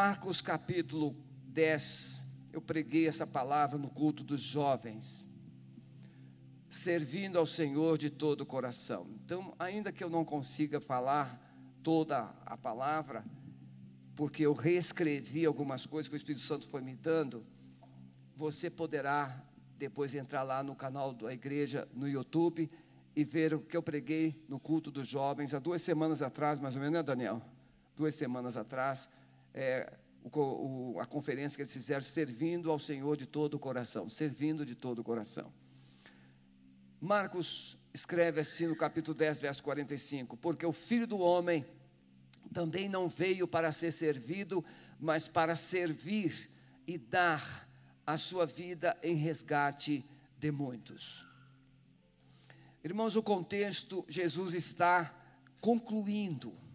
Marcos capítulo 10, eu preguei essa palavra no culto dos jovens, servindo ao Senhor de todo o coração. Então, ainda que eu não consiga falar toda a palavra, porque eu reescrevi algumas coisas que o Espírito Santo foi me dando, você poderá depois entrar lá no canal da igreja no YouTube e ver o que eu preguei no culto dos jovens há duas semanas atrás, mais ou menos, né, Daniel? Duas semanas atrás, é, o, o, a conferência que eles fizeram, servindo ao Senhor de todo o coração, servindo de todo o coração. Marcos escreve assim no capítulo 10, verso 45: Porque o filho do homem também não veio para ser servido, mas para servir e dar a sua vida em resgate de muitos. Irmãos, o contexto, Jesus está concluindo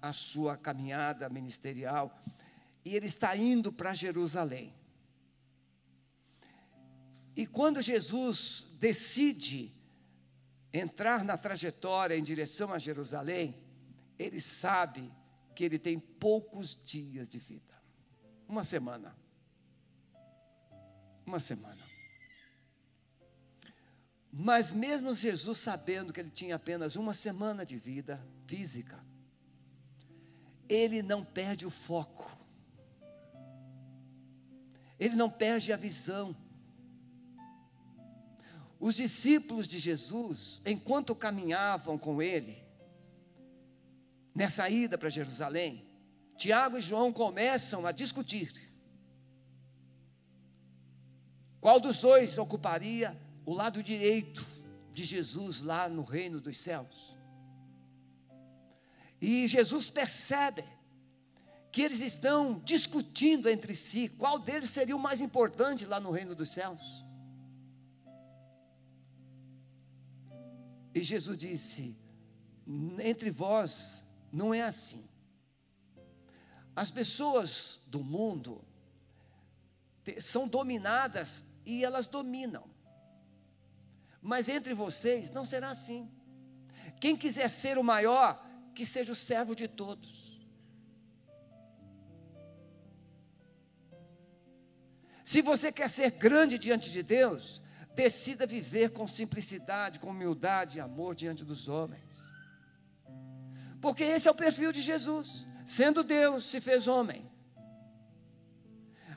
a sua caminhada ministerial e ele está indo para Jerusalém. E quando Jesus decide entrar na trajetória em direção a Jerusalém, ele sabe que ele tem poucos dias de vida uma semana. Uma semana. Mas mesmo Jesus sabendo que ele tinha apenas uma semana de vida física, ele não perde o foco, ele não perde a visão. Os discípulos de Jesus, enquanto caminhavam com ele, nessa ida para Jerusalém, Tiago e João começam a discutir. Qual dos dois ocuparia o lado direito de Jesus lá no reino dos céus. E Jesus percebe que eles estão discutindo entre si qual deles seria o mais importante lá no reino dos céus. E Jesus disse: entre vós não é assim. As pessoas do mundo são dominadas e elas dominam. Mas entre vocês não será assim. Quem quiser ser o maior, que seja o servo de todos. Se você quer ser grande diante de Deus, decida viver com simplicidade, com humildade e amor diante dos homens. Porque esse é o perfil de Jesus. Sendo Deus, se fez homem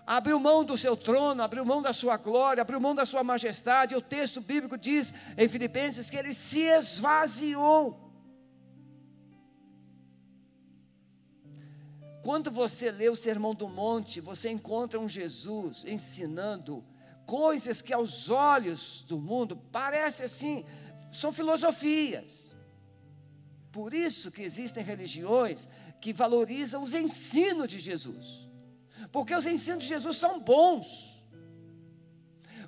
abriu mão do seu trono, abriu mão da sua glória, abriu mão da sua majestade. O texto bíblico diz em Filipenses que ele se esvaziou. Quando você lê o Sermão do Monte, você encontra um Jesus ensinando coisas que aos olhos do mundo parece assim, são filosofias. Por isso que existem religiões que valorizam os ensinos de Jesus porque os ensinos de Jesus são bons.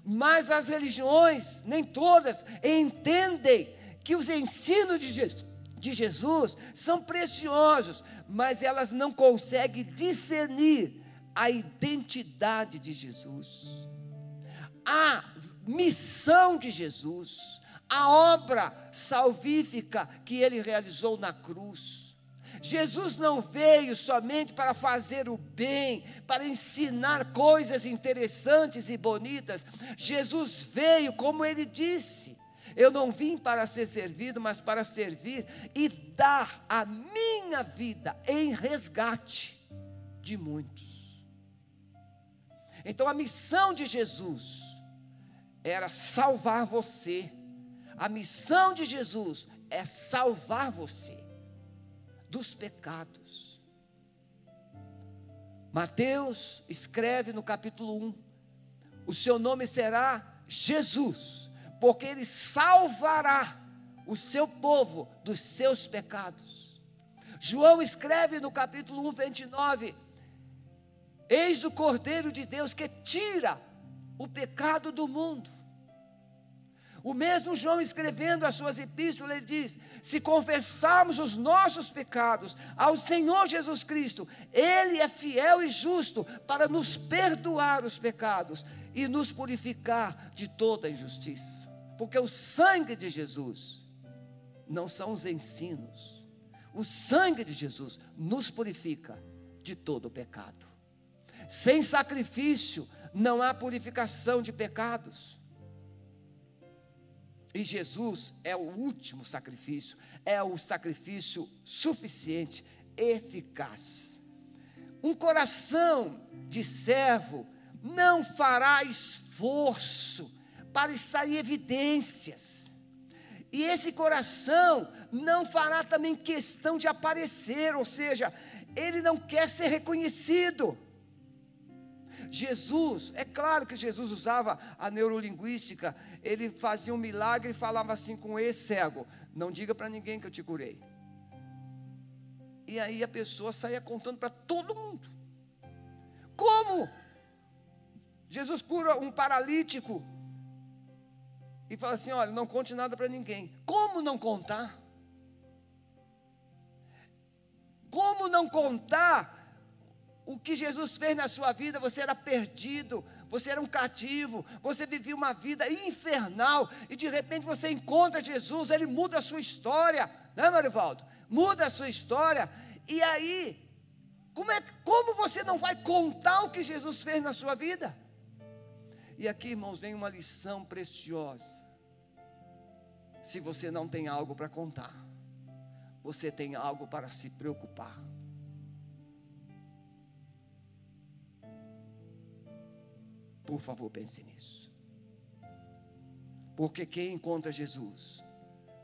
Mas as religiões, nem todas, entendem que os ensinos de Jesus, de Jesus são preciosos, mas elas não conseguem discernir a identidade de Jesus, a missão de Jesus, a obra salvífica que ele realizou na cruz. Jesus não veio somente para fazer o bem, para ensinar coisas interessantes e bonitas. Jesus veio, como ele disse, eu não vim para ser servido, mas para servir e dar a minha vida em resgate de muitos. Então a missão de Jesus era salvar você. A missão de Jesus é salvar você dos pecados. Mateus escreve no capítulo 1: o seu nome será Jesus, porque ele salvará o seu povo dos seus pecados. João escreve no capítulo 1, 29: Eis o Cordeiro de Deus que tira o pecado do mundo. O mesmo João escrevendo as suas epístolas, ele diz: se confessarmos os nossos pecados ao Senhor Jesus Cristo, Ele é fiel e justo para nos perdoar os pecados e nos purificar de toda injustiça. Porque o sangue de Jesus não são os ensinos, o sangue de Jesus nos purifica de todo pecado. Sem sacrifício não há purificação de pecados. E Jesus é o último sacrifício, é o sacrifício suficiente, eficaz. Um coração de servo não fará esforço para estar em evidências. E esse coração não fará também questão de aparecer, ou seja, ele não quer ser reconhecido. Jesus, é claro que Jesus usava a neurolinguística, ele fazia um milagre e falava assim com esse cego: Não diga para ninguém que eu te curei. E aí a pessoa saía contando para todo mundo. Como? Jesus cura um paralítico e fala assim: Olha, não conte nada para ninguém. Como não contar? Como não contar o que Jesus fez na sua vida, você era perdido, você era um cativo, você vivia uma vida infernal, e de repente você encontra Jesus, ele muda a sua história, né, Marivaldo? Muda a sua história, e aí, como, é, como você não vai contar o que Jesus fez na sua vida? E aqui, irmãos, vem uma lição preciosa. Se você não tem algo para contar, você tem algo para se preocupar. Por favor, pense nisso. Porque quem encontra Jesus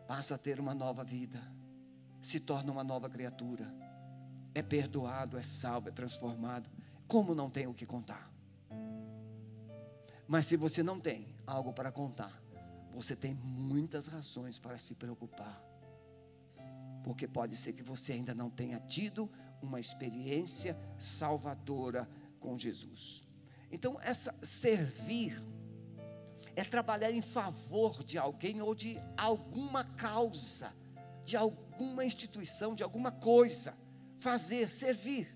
passa a ter uma nova vida, se torna uma nova criatura, é perdoado, é salvo, é transformado. Como não tem o que contar? Mas se você não tem algo para contar, você tem muitas razões para se preocupar. Porque pode ser que você ainda não tenha tido uma experiência salvadora com Jesus. Então, essa servir é trabalhar em favor de alguém ou de alguma causa, de alguma instituição, de alguma coisa. Fazer, servir.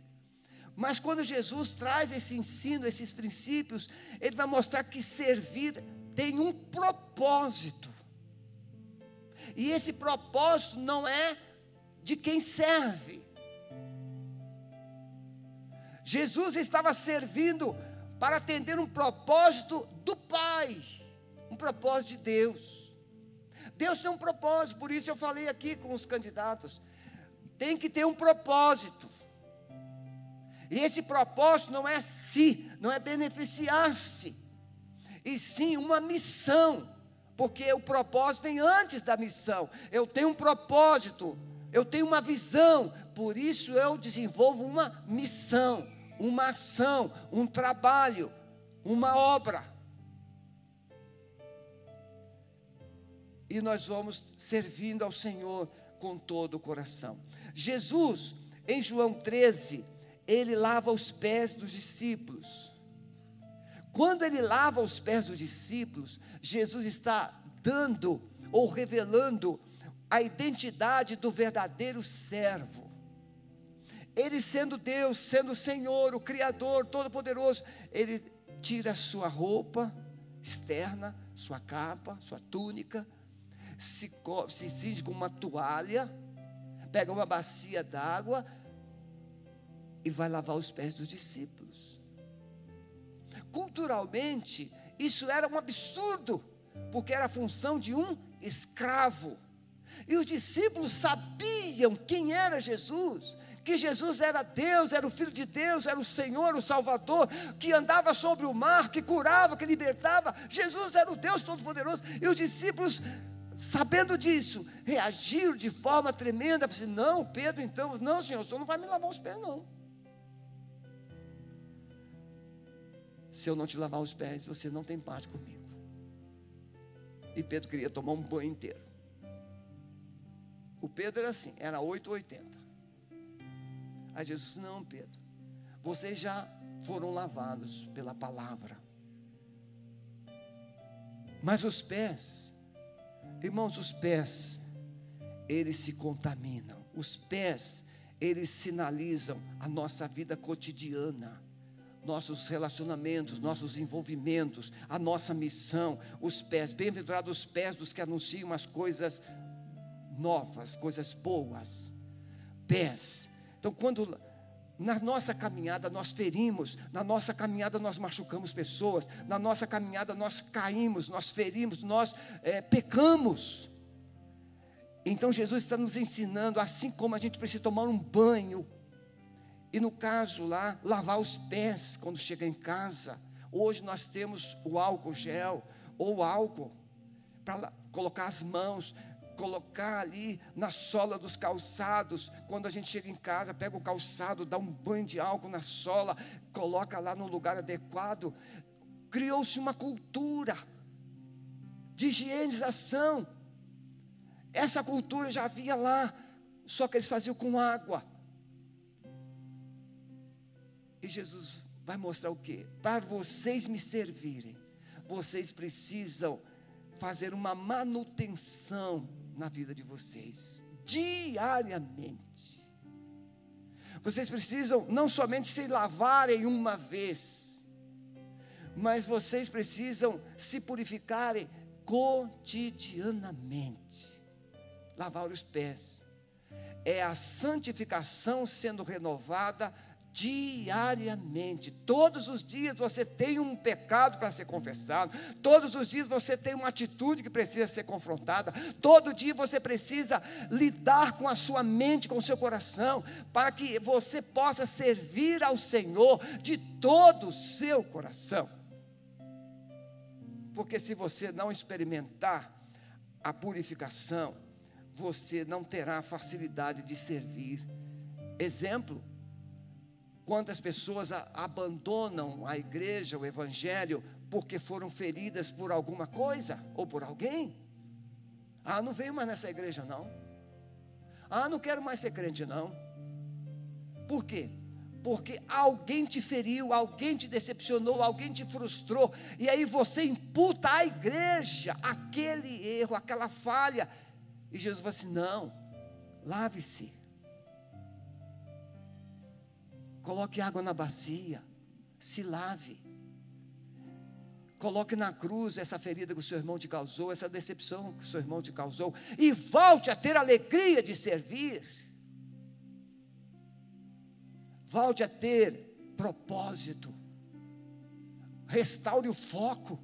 Mas quando Jesus traz esse ensino, esses princípios, ele vai mostrar que servir tem um propósito. E esse propósito não é de quem serve. Jesus estava servindo para atender um propósito do Pai, um propósito de Deus. Deus tem um propósito, por isso eu falei aqui com os candidatos. Tem que ter um propósito. E esse propósito não é si, não é beneficiar-se, e sim uma missão, porque o propósito vem antes da missão. Eu tenho um propósito, eu tenho uma visão, por isso eu desenvolvo uma missão uma ação, um trabalho, uma obra. E nós vamos servindo ao Senhor com todo o coração. Jesus, em João 13, ele lava os pés dos discípulos. Quando ele lava os pés dos discípulos, Jesus está dando ou revelando a identidade do verdadeiro servo. Ele sendo Deus, sendo o Senhor, o Criador, Todo-Poderoso, ele tira sua roupa externa, sua capa, sua túnica, se, se com uma toalha, pega uma bacia d'água e vai lavar os pés dos discípulos. Culturalmente, isso era um absurdo, porque era a função de um escravo. E os discípulos sabiam quem era Jesus, que Jesus era Deus, era o Filho de Deus, era o Senhor, o Salvador, que andava sobre o mar, que curava, que libertava. Jesus era o Deus Todo-Poderoso. E os discípulos, sabendo disso, reagiram de forma tremenda. Assim, não, Pedro, então, não, Senhor, o Senhor não vai me lavar os pés, não. Se eu não te lavar os pés, você não tem paz comigo. E Pedro queria tomar um banho inteiro. O Pedro era assim, era 880. Aí Jesus, não, Pedro, vocês já foram lavados pela palavra. Mas os pés, irmãos, os pés, eles se contaminam. Os pés, eles sinalizam a nossa vida cotidiana, nossos relacionamentos, nossos envolvimentos, a nossa missão. Os pés, bem-aventurados os pés dos que anunciam as coisas novas, coisas boas. Pés então, quando Na nossa caminhada nós ferimos, na nossa caminhada nós machucamos pessoas, na nossa caminhada nós caímos, nós ferimos, nós é, pecamos. Então Jesus está nos ensinando, assim como a gente precisa tomar um banho, e no caso lá, lavar os pés quando chega em casa. Hoje nós temos o álcool gel, ou álcool, para colocar as mãos, colocar ali na sola dos calçados. Quando a gente chega em casa, pega o calçado, dá um banho de álcool na sola, coloca lá no lugar adequado. Criou-se uma cultura de higienização. Essa cultura já havia lá, só que eles faziam com água. E Jesus vai mostrar o que? Para vocês me servirem, vocês precisam fazer uma manutenção na vida de vocês, diariamente. Vocês precisam não somente se lavarem uma vez, mas vocês precisam se purificarem cotidianamente. Lavar os pés é a santificação sendo renovada diariamente. Todos os dias você tem um pecado para ser confessado, todos os dias você tem uma atitude que precisa ser confrontada, todo dia você precisa lidar com a sua mente, com o seu coração, para que você possa servir ao Senhor de todo o seu coração. Porque se você não experimentar a purificação, você não terá facilidade de servir. Exemplo, Quantas pessoas abandonam a igreja, o evangelho, porque foram feridas por alguma coisa ou por alguém? Ah, não venho mais nessa igreja não. Ah, não quero mais ser crente não. Por quê? Porque alguém te feriu, alguém te decepcionou, alguém te frustrou, e aí você imputa à igreja aquele erro, aquela falha. E Jesus fala assim: não, lave-se, Coloque água na bacia, se lave. Coloque na cruz essa ferida que o seu irmão te causou, essa decepção que o seu irmão te causou, e volte a ter alegria de servir. Volte a ter propósito. Restaure o foco.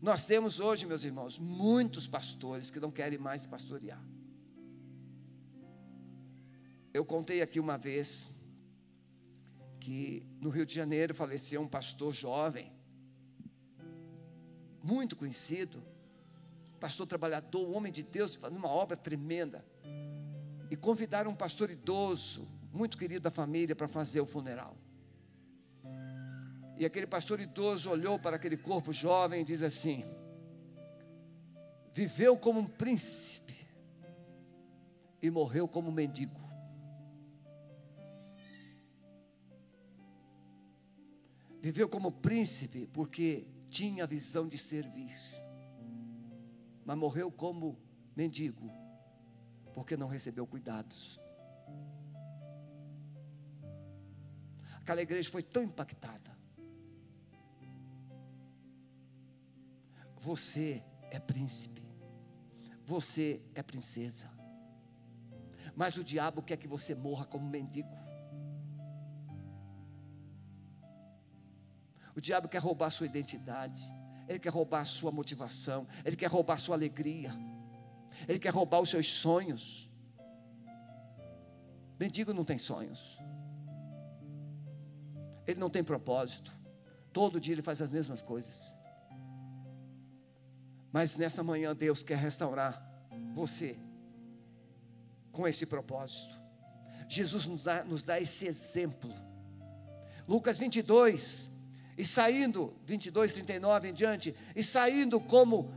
Nós temos hoje, meus irmãos, muitos pastores que não querem mais pastorear. Eu contei aqui uma vez que no Rio de Janeiro faleceu um pastor jovem, muito conhecido, pastor trabalhador, homem de Deus, fazendo uma obra tremenda. E convidaram um pastor idoso, muito querido da família, para fazer o funeral. E aquele pastor idoso olhou para aquele corpo jovem e diz assim: viveu como um príncipe e morreu como um mendigo. Viveu como príncipe porque tinha a visão de servir, mas morreu como mendigo porque não recebeu cuidados. Aquela igreja foi tão impactada. Você é príncipe, você é princesa, mas o diabo quer que você morra como mendigo. O diabo quer roubar a sua identidade, ele quer roubar a sua motivação, ele quer roubar a sua alegria, ele quer roubar os seus sonhos. Mendigo não tem sonhos, ele não tem propósito, todo dia ele faz as mesmas coisas. Mas nessa manhã Deus quer restaurar você com esse propósito. Jesus nos dá, nos dá esse exemplo. Lucas 22, e saindo, 22, 39 em diante, e saindo como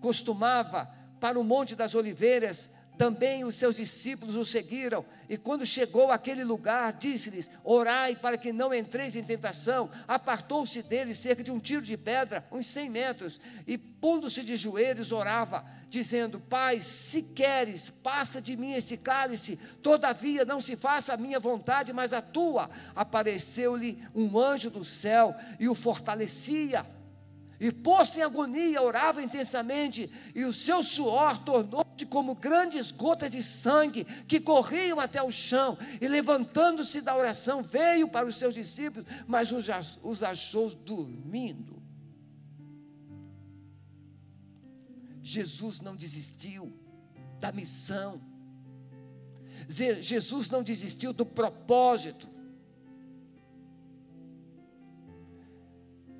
costumava para o Monte das Oliveiras, também os seus discípulos o seguiram, e quando chegou àquele lugar, disse-lhes: Orai para que não entreis em tentação. Apartou-se deles cerca de um tiro de pedra, uns cem metros, e pondo-se de joelhos, orava, dizendo: Pai, se queres, passa de mim este cálice, todavia não se faça a minha vontade, mas a tua. Apareceu-lhe um anjo do céu e o fortalecia. E posto em agonia, orava intensamente, e o seu suor tornou-se como grandes gotas de sangue que corriam até o chão. E levantando-se da oração, veio para os seus discípulos, mas os achou dormindo. Jesus não desistiu da missão. Jesus não desistiu do propósito.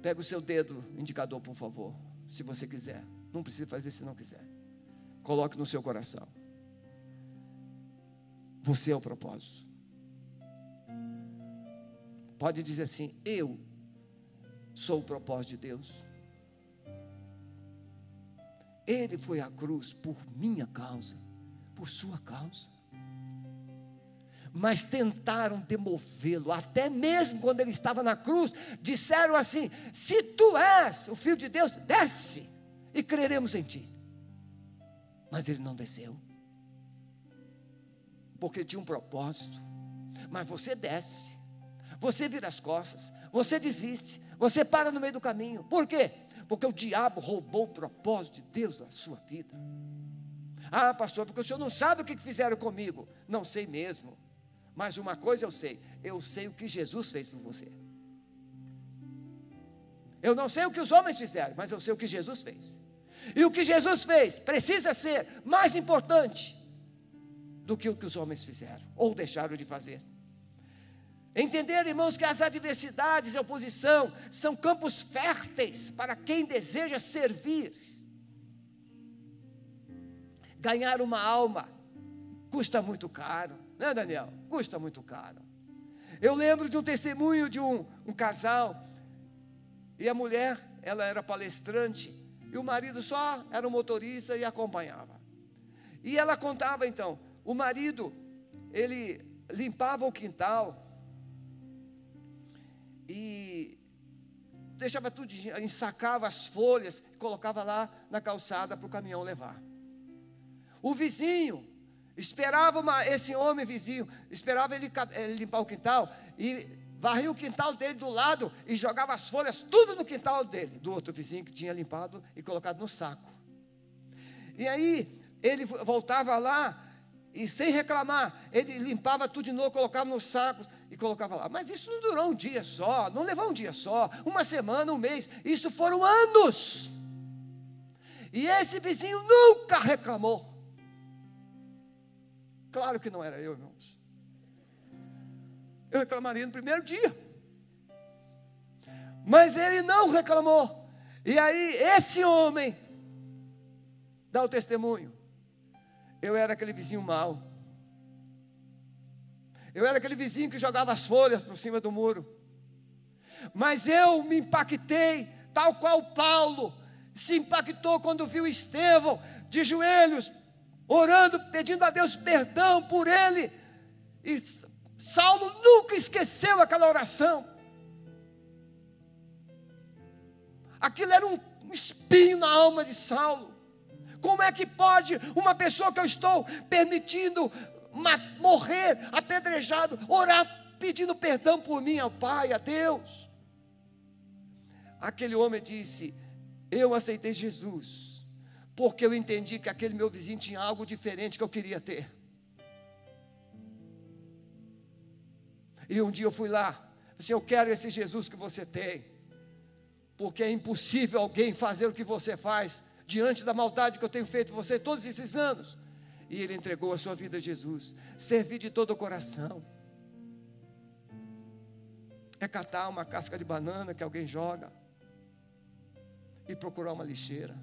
Pega o seu dedo indicador, por favor, se você quiser. Não precisa fazer se não quiser. Coloque no seu coração. Você é o propósito. Pode dizer assim: Eu sou o propósito de Deus. Ele foi à cruz por minha causa, por sua causa mas tentaram demovê-lo, até mesmo quando ele estava na cruz, disseram assim: Se tu és o filho de Deus, desce e creremos em ti. Mas ele não desceu, porque tinha um propósito. Mas você desce, você vira as costas, você desiste, você para no meio do caminho. Por quê? Porque o diabo roubou o propósito de Deus na sua vida. Ah, pastor, porque o senhor não sabe o que fizeram comigo. Não sei mesmo. Mas uma coisa eu sei, eu sei o que Jesus fez por você. Eu não sei o que os homens fizeram, mas eu sei o que Jesus fez. E o que Jesus fez precisa ser mais importante do que o que os homens fizeram ou deixaram de fazer. Entender, irmãos, que as adversidades e oposição são campos férteis para quem deseja servir. Ganhar uma alma custa muito caro né, Daniel? Custa muito caro. Eu lembro de um testemunho de um, um casal, e a mulher, ela era palestrante, e o marido só era um motorista e acompanhava. E ela contava então, o marido, ele limpava o quintal e deixava tudo, ensacava as folhas, colocava lá na calçada para o caminhão levar. O vizinho Esperava uma, esse homem vizinho, esperava ele, ele limpar o quintal e varria o quintal dele do lado e jogava as folhas tudo no quintal dele, do outro vizinho que tinha limpado e colocado no saco. E aí ele voltava lá e sem reclamar, ele limpava tudo de novo, colocava no saco e colocava lá. Mas isso não durou um dia só, não levou um dia só, uma semana, um mês, isso foram anos. E esse vizinho nunca reclamou. Claro que não era eu, irmãos. Eu reclamaria no primeiro dia. Mas ele não reclamou. E aí, esse homem dá o testemunho. Eu era aquele vizinho mau. Eu era aquele vizinho que jogava as folhas por cima do muro. Mas eu me impactei, tal qual Paulo se impactou quando viu Estevão de joelhos, orando, pedindo a Deus perdão por ele. E Saulo nunca esqueceu aquela oração. Aquilo era um espinho na alma de Saulo. Como é que pode uma pessoa que eu estou permitindo morrer apedrejado, orar pedindo perdão por mim ao Pai, a Deus? Aquele homem disse: Eu aceitei Jesus porque eu entendi que aquele meu vizinho tinha algo diferente que eu queria ter. E um dia eu fui lá, disse: Eu quero esse Jesus que você tem, porque é impossível alguém fazer o que você faz diante da maldade que eu tenho feito você todos esses anos. E ele entregou a sua vida a Jesus, servir de todo o coração. É catar uma casca de banana que alguém joga e procurar uma lixeira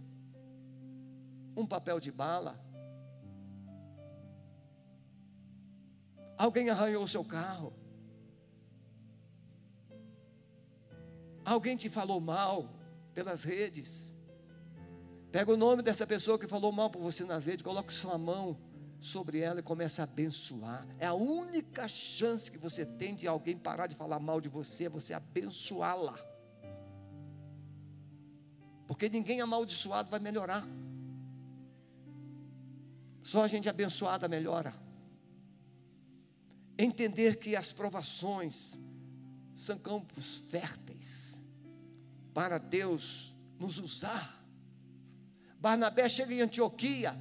um papel de bala. Alguém arranhou o seu carro. Alguém te falou mal pelas redes. Pega o nome dessa pessoa que falou mal por você nas redes, coloque sua mão sobre ela e comece a abençoar. É a única chance que você tem de alguém parar de falar mal de você, é você abençoá-la. Porque ninguém amaldiçoado vai melhorar. Só a gente abençoada melhora. Entender que as provações são campos férteis para Deus nos usar. Barnabé chega em Antioquia,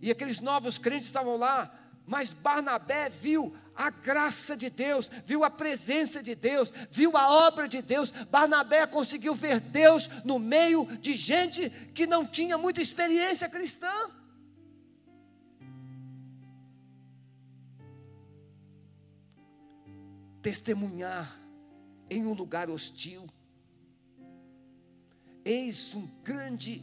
e aqueles novos crentes estavam lá, mas Barnabé viu a graça de Deus, viu a presença de Deus, viu a obra de Deus. Barnabé conseguiu ver Deus no meio de gente que não tinha muita experiência cristã. Testemunhar em um lugar hostil. Eis um grande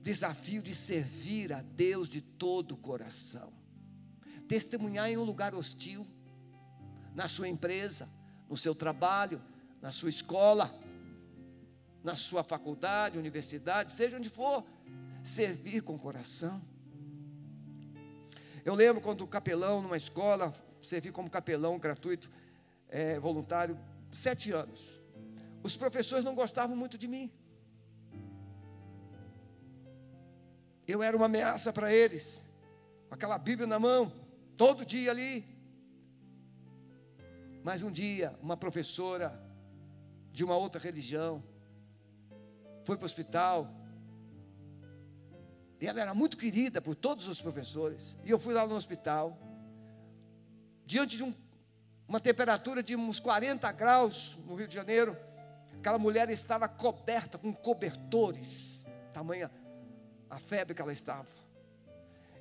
desafio de servir a Deus de todo o coração. Testemunhar em um lugar hostil, na sua empresa, no seu trabalho, na sua escola, na sua faculdade, universidade, seja onde for, servir com coração. Eu lembro quando capelão numa escola, servi como capelão gratuito, é, voluntário, sete anos. Os professores não gostavam muito de mim. Eu era uma ameaça para eles, com aquela Bíblia na mão, todo dia ali. Mas um dia, uma professora de uma outra religião foi para o hospital. E ela era muito querida por todos os professores. E eu fui lá no hospital, diante de um, uma temperatura de uns 40 graus no Rio de Janeiro. Aquela mulher estava coberta com cobertores, tamanha a febre que ela estava.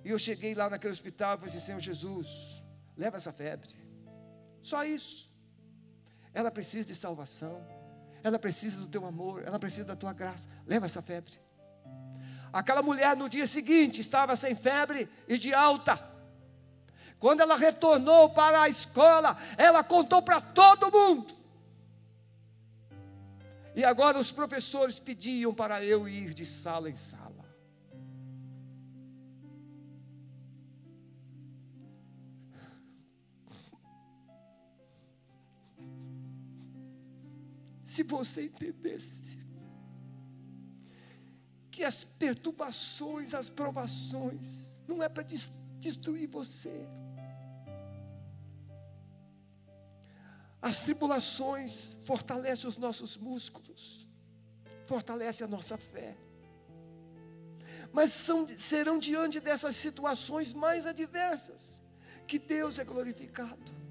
E eu cheguei lá naquele hospital e falei assim: Senhor Jesus, leva essa febre. Só isso. Ela precisa de salvação. Ela precisa do teu amor. Ela precisa da tua graça. Leva essa febre. Aquela mulher no dia seguinte estava sem febre e de alta. Quando ela retornou para a escola, ela contou para todo mundo. E agora os professores pediam para eu ir de sala em sala. Se você entendesse que as perturbações, as provações, não é para destruir você. As tribulações fortalecem os nossos músculos, fortalece a nossa fé. Mas são, serão diante dessas situações mais adversas que Deus é glorificado.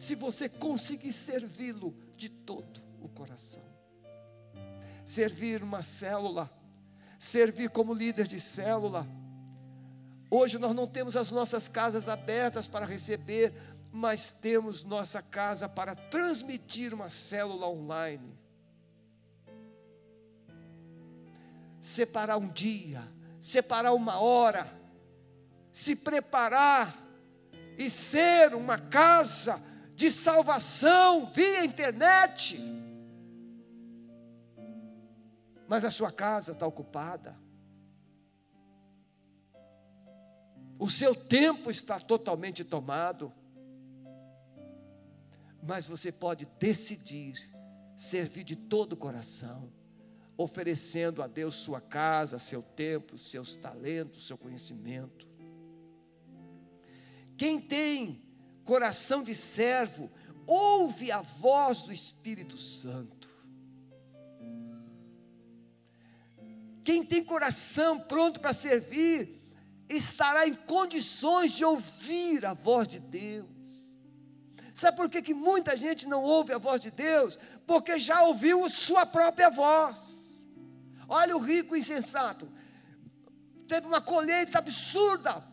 se você conseguir servi-lo de todo o coração. Servir uma célula, servir como líder de célula. Hoje nós não temos as nossas casas abertas para receber, mas temos nossa casa para transmitir uma célula online. Separar um dia, separar uma hora, se preparar e ser uma casa de salvação via internet. Mas a sua casa está ocupada. O seu tempo está totalmente tomado. Mas você pode decidir servir de todo o coração, oferecendo a Deus sua casa, seu tempo, seus talentos, seu conhecimento. Quem tem coração de servo, ouve a voz do Espírito Santo. Quem tem coração pronto para servir, estará em condições de ouvir a voz de Deus. Sabe por que, que muita gente não ouve a voz de Deus? Porque já ouviu sua própria voz. Olha o rico insensato. Teve uma colheita absurda,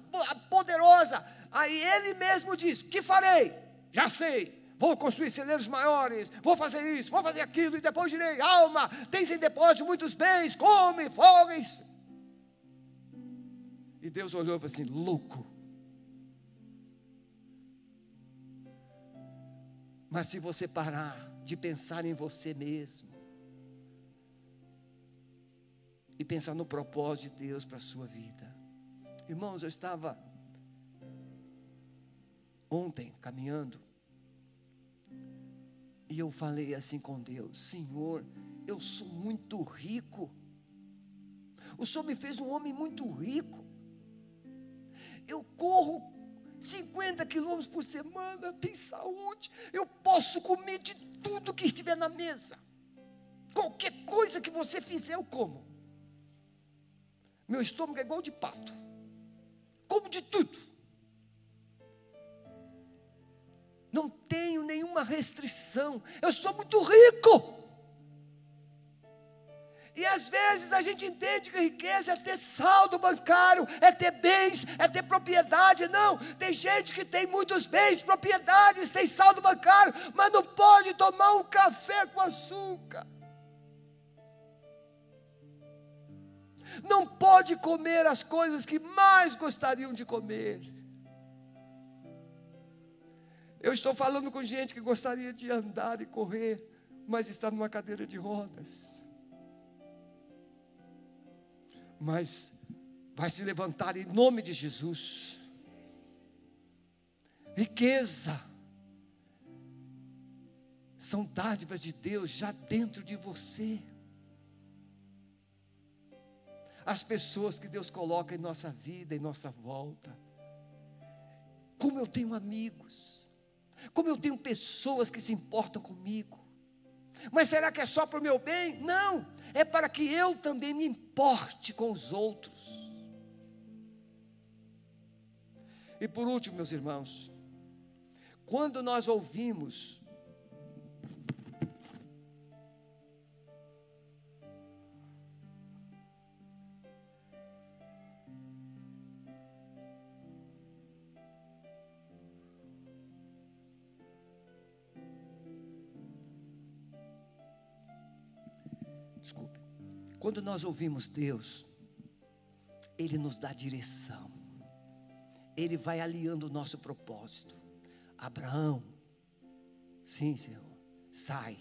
poderosa Aí ele mesmo diz: Que farei? Já sei. Vou construir celeiros maiores, vou fazer isso, vou fazer aquilo, e depois direi: Alma, tens em depósito muitos bens, come, folgues. E Deus olhou e falou assim: Louco. Mas se você parar de pensar em você mesmo, e pensar no propósito de Deus para a sua vida. Irmãos, eu estava ontem, caminhando, e eu falei assim com Deus: Senhor, eu sou muito rico. O Senhor me fez um homem muito rico. Eu corro 50 quilômetros por semana, tem saúde, eu posso comer de tudo que estiver na mesa. Qualquer coisa que você fizer, eu como. Meu estômago é igual de pato. Como de tudo. Não tenho nenhuma restrição. Eu sou muito rico. E às vezes a gente entende que riqueza é ter saldo bancário, é ter bens, é ter propriedade. Não, tem gente que tem muitos bens, propriedades, tem saldo bancário, mas não pode tomar um café com açúcar. Não pode comer as coisas que mais gostariam de comer. Eu estou falando com gente que gostaria de andar e correr, mas está numa cadeira de rodas mas vai se levantar em nome de Jesus. Riqueza são dádivas de Deus já dentro de você. As pessoas que Deus coloca em nossa vida, em nossa volta. Como eu tenho amigos, como eu tenho pessoas que se importam comigo. Mas será que é só para o meu bem? Não, é para que eu também me importe com os outros. E por último, meus irmãos, quando nós ouvimos Quando nós ouvimos Deus, Ele nos dá direção. Ele vai alinhando o nosso propósito. Abraão, sim, Senhor, sai,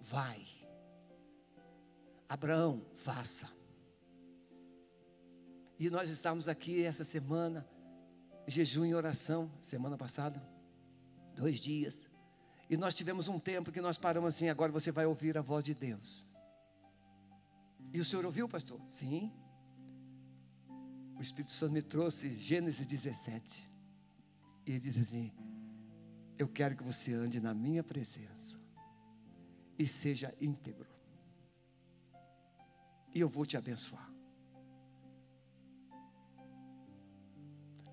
vai. Abraão, faça. E nós estamos aqui essa semana, jejum e oração, semana passada, dois dias. E nós tivemos um tempo que nós paramos assim, agora você vai ouvir a voz de Deus. E o senhor ouviu, pastor? Sim. O Espírito Santo me trouxe Gênesis 17. E ele diz assim: Eu quero que você ande na minha presença e seja íntegro. E eu vou te abençoar.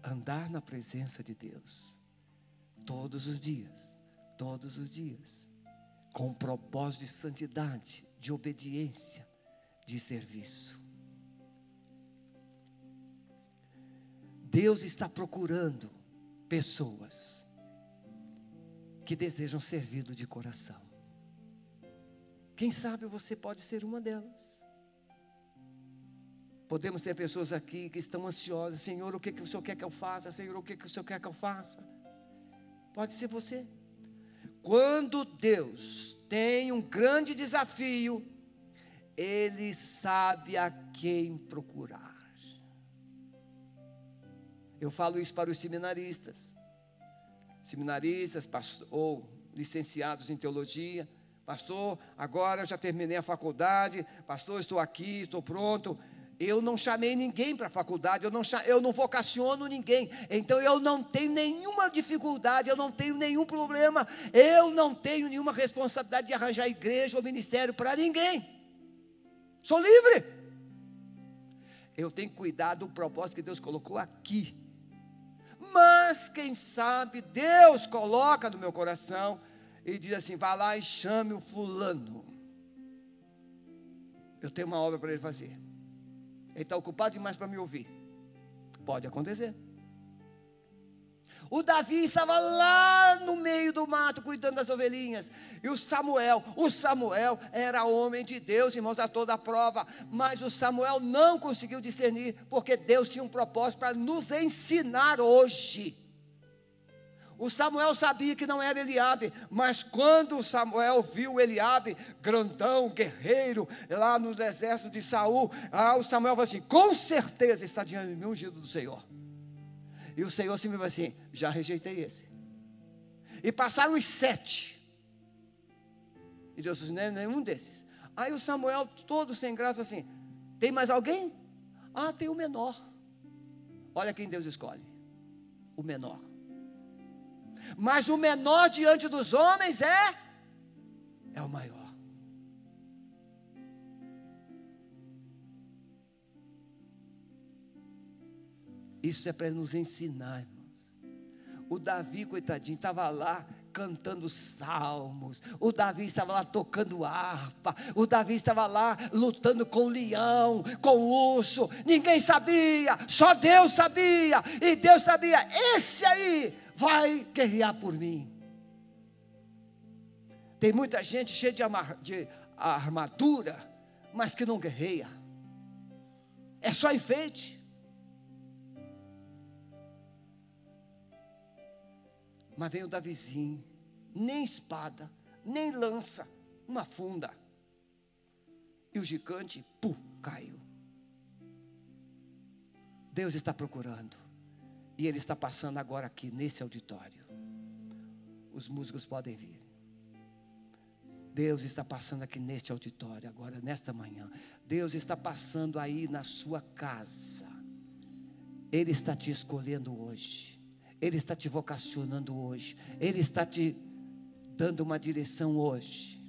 Andar na presença de Deus todos os dias, todos os dias, com propósito de santidade, de obediência de serviço. Deus está procurando pessoas que desejam servi-lo de coração. Quem sabe você pode ser uma delas. Podemos ter pessoas aqui que estão ansiosas, Senhor, o que, que o Senhor quer que eu faça? Senhor, o que, que o Senhor quer que eu faça? Pode ser você. Quando Deus tem um grande desafio, ele sabe a quem procurar. Eu falo isso para os seminaristas, seminaristas ou licenciados em teologia. Pastor, agora eu já terminei a faculdade. Pastor, estou aqui, estou pronto. Eu não chamei ninguém para a faculdade, eu não, eu não vocaciono ninguém, então eu não tenho nenhuma dificuldade, eu não tenho nenhum problema, eu não tenho nenhuma responsabilidade de arranjar igreja ou ministério para ninguém. Sou livre. Eu tenho que cuidar do propósito que Deus colocou aqui. Mas quem sabe Deus coloca no meu coração e diz assim: vá lá e chame o fulano. Eu tenho uma obra para ele fazer. Ele está ocupado demais para me ouvir. Pode acontecer. O Davi estava lá no meio do mato cuidando das ovelhinhas. E o Samuel, o Samuel era homem de Deus, irmãos, a toda a prova. Mas o Samuel não conseguiu discernir, porque Deus tinha um propósito para nos ensinar hoje. O Samuel sabia que não era Eliabe, mas quando Samuel viu Eliabe, grandão, guerreiro, lá no exército de Saul, ah, o Samuel falou assim: com certeza está diante de mim ungido do Senhor. E o Senhor se me assim: já rejeitei esse. E passaram os sete. E Deus disse: não é nenhum desses. Aí o Samuel, todo sem graça, assim: tem mais alguém? Ah, tem o menor. Olha quem Deus escolhe. o menor. Mas o menor diante dos homens é é o maior. Isso é para nos ensinar, irmãos. O Davi, coitadinho, estava lá cantando salmos, o Davi estava lá tocando harpa, o Davi estava lá lutando com o leão, com o urso, ninguém sabia, só Deus sabia, e Deus sabia, esse aí vai guerrear por mim. Tem muita gente cheia de, de armadura, mas que não guerreia, é só enfeite. Mas vem o Davizinho, nem espada, nem lança, uma funda. E o gigante, pu, caiu. Deus está procurando. E Ele está passando agora aqui nesse auditório. Os músicos podem vir. Deus está passando aqui neste auditório agora, nesta manhã. Deus está passando aí na sua casa. Ele está te escolhendo hoje. Ele está te vocacionando hoje. Ele está te dando uma direção hoje.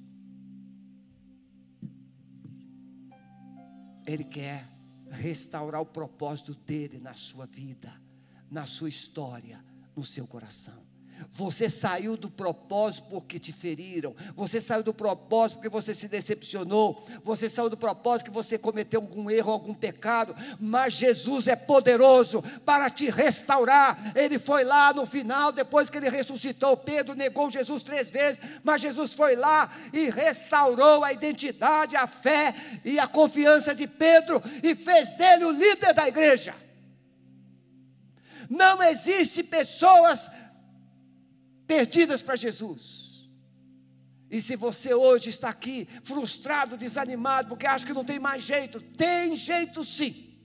Ele quer restaurar o propósito dele na sua vida, na sua história, no seu coração. Você saiu do propósito porque te feriram. Você saiu do propósito porque você se decepcionou. Você saiu do propósito que você cometeu algum erro, algum pecado. Mas Jesus é poderoso para te restaurar. Ele foi lá no final, depois que ele ressuscitou. Pedro negou Jesus três vezes. Mas Jesus foi lá e restaurou a identidade, a fé e a confiança de Pedro. E fez dele o líder da igreja. Não existe pessoas perdidas para Jesus. E se você hoje está aqui frustrado, desanimado, porque acha que não tem mais jeito, tem jeito sim.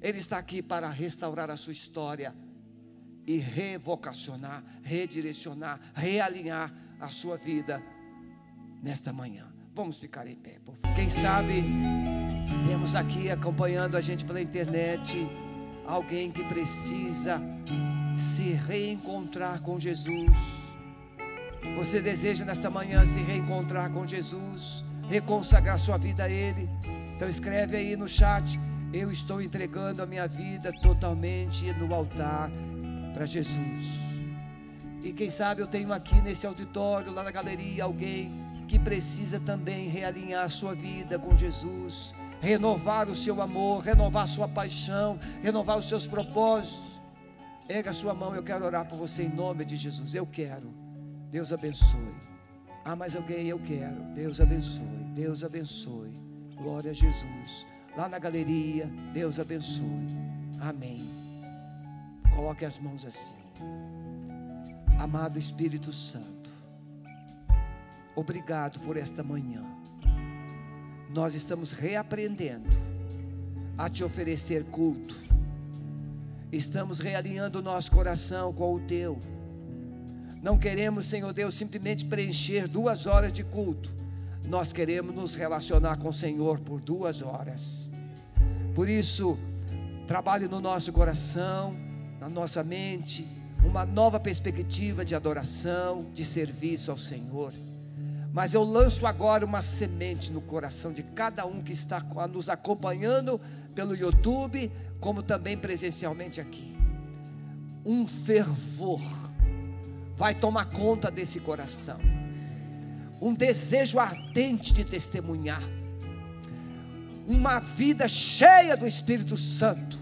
Ele está aqui para restaurar a sua história e revocacionar, redirecionar, realinhar a sua vida nesta manhã. Vamos ficar em pé, por favor. Quem sabe temos aqui acompanhando a gente pela internet alguém que precisa se reencontrar com Jesus. Você deseja nesta manhã se reencontrar com Jesus, reconsagrar sua vida a Ele? Então escreve aí no chat. Eu estou entregando a minha vida totalmente no altar para Jesus. E quem sabe eu tenho aqui nesse auditório, lá na galeria, alguém que precisa também realinhar sua vida com Jesus, renovar o seu amor, renovar sua paixão, renovar os seus propósitos. Erga a sua mão, eu quero orar por você em nome de Jesus. Eu quero. Deus abençoe. Ah, mais alguém? Eu quero. Deus abençoe. Deus abençoe. Glória a Jesus. Lá na galeria, Deus abençoe. Amém. Coloque as mãos assim. Amado Espírito Santo, obrigado por esta manhã. Nós estamos reaprendendo a te oferecer culto estamos realinhando o nosso coração com o teu. Não queremos, Senhor Deus, simplesmente preencher duas horas de culto. Nós queremos nos relacionar com o Senhor por duas horas. Por isso, trabalhe no nosso coração, na nossa mente, uma nova perspectiva de adoração, de serviço ao Senhor. Mas eu lanço agora uma semente no coração de cada um que está nos acompanhando pelo YouTube como também presencialmente aqui. Um fervor vai tomar conta desse coração, um desejo ardente de testemunhar, uma vida cheia do Espírito Santo,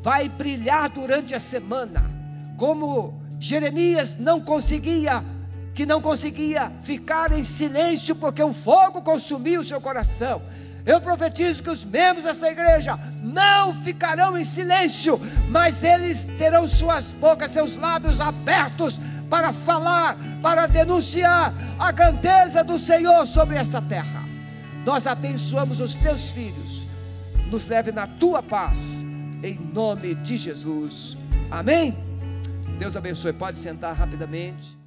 vai brilhar durante a semana, como Jeremias não conseguia, que não conseguia ficar em silêncio porque o fogo consumia o seu coração. Eu profetizo que os membros dessa igreja não ficarão em silêncio, mas eles terão suas bocas, seus lábios abertos para falar, para denunciar a grandeza do Senhor sobre esta terra. Nós abençoamos os teus filhos, nos leve na tua paz, em nome de Jesus. Amém? Deus abençoe. Pode sentar rapidamente.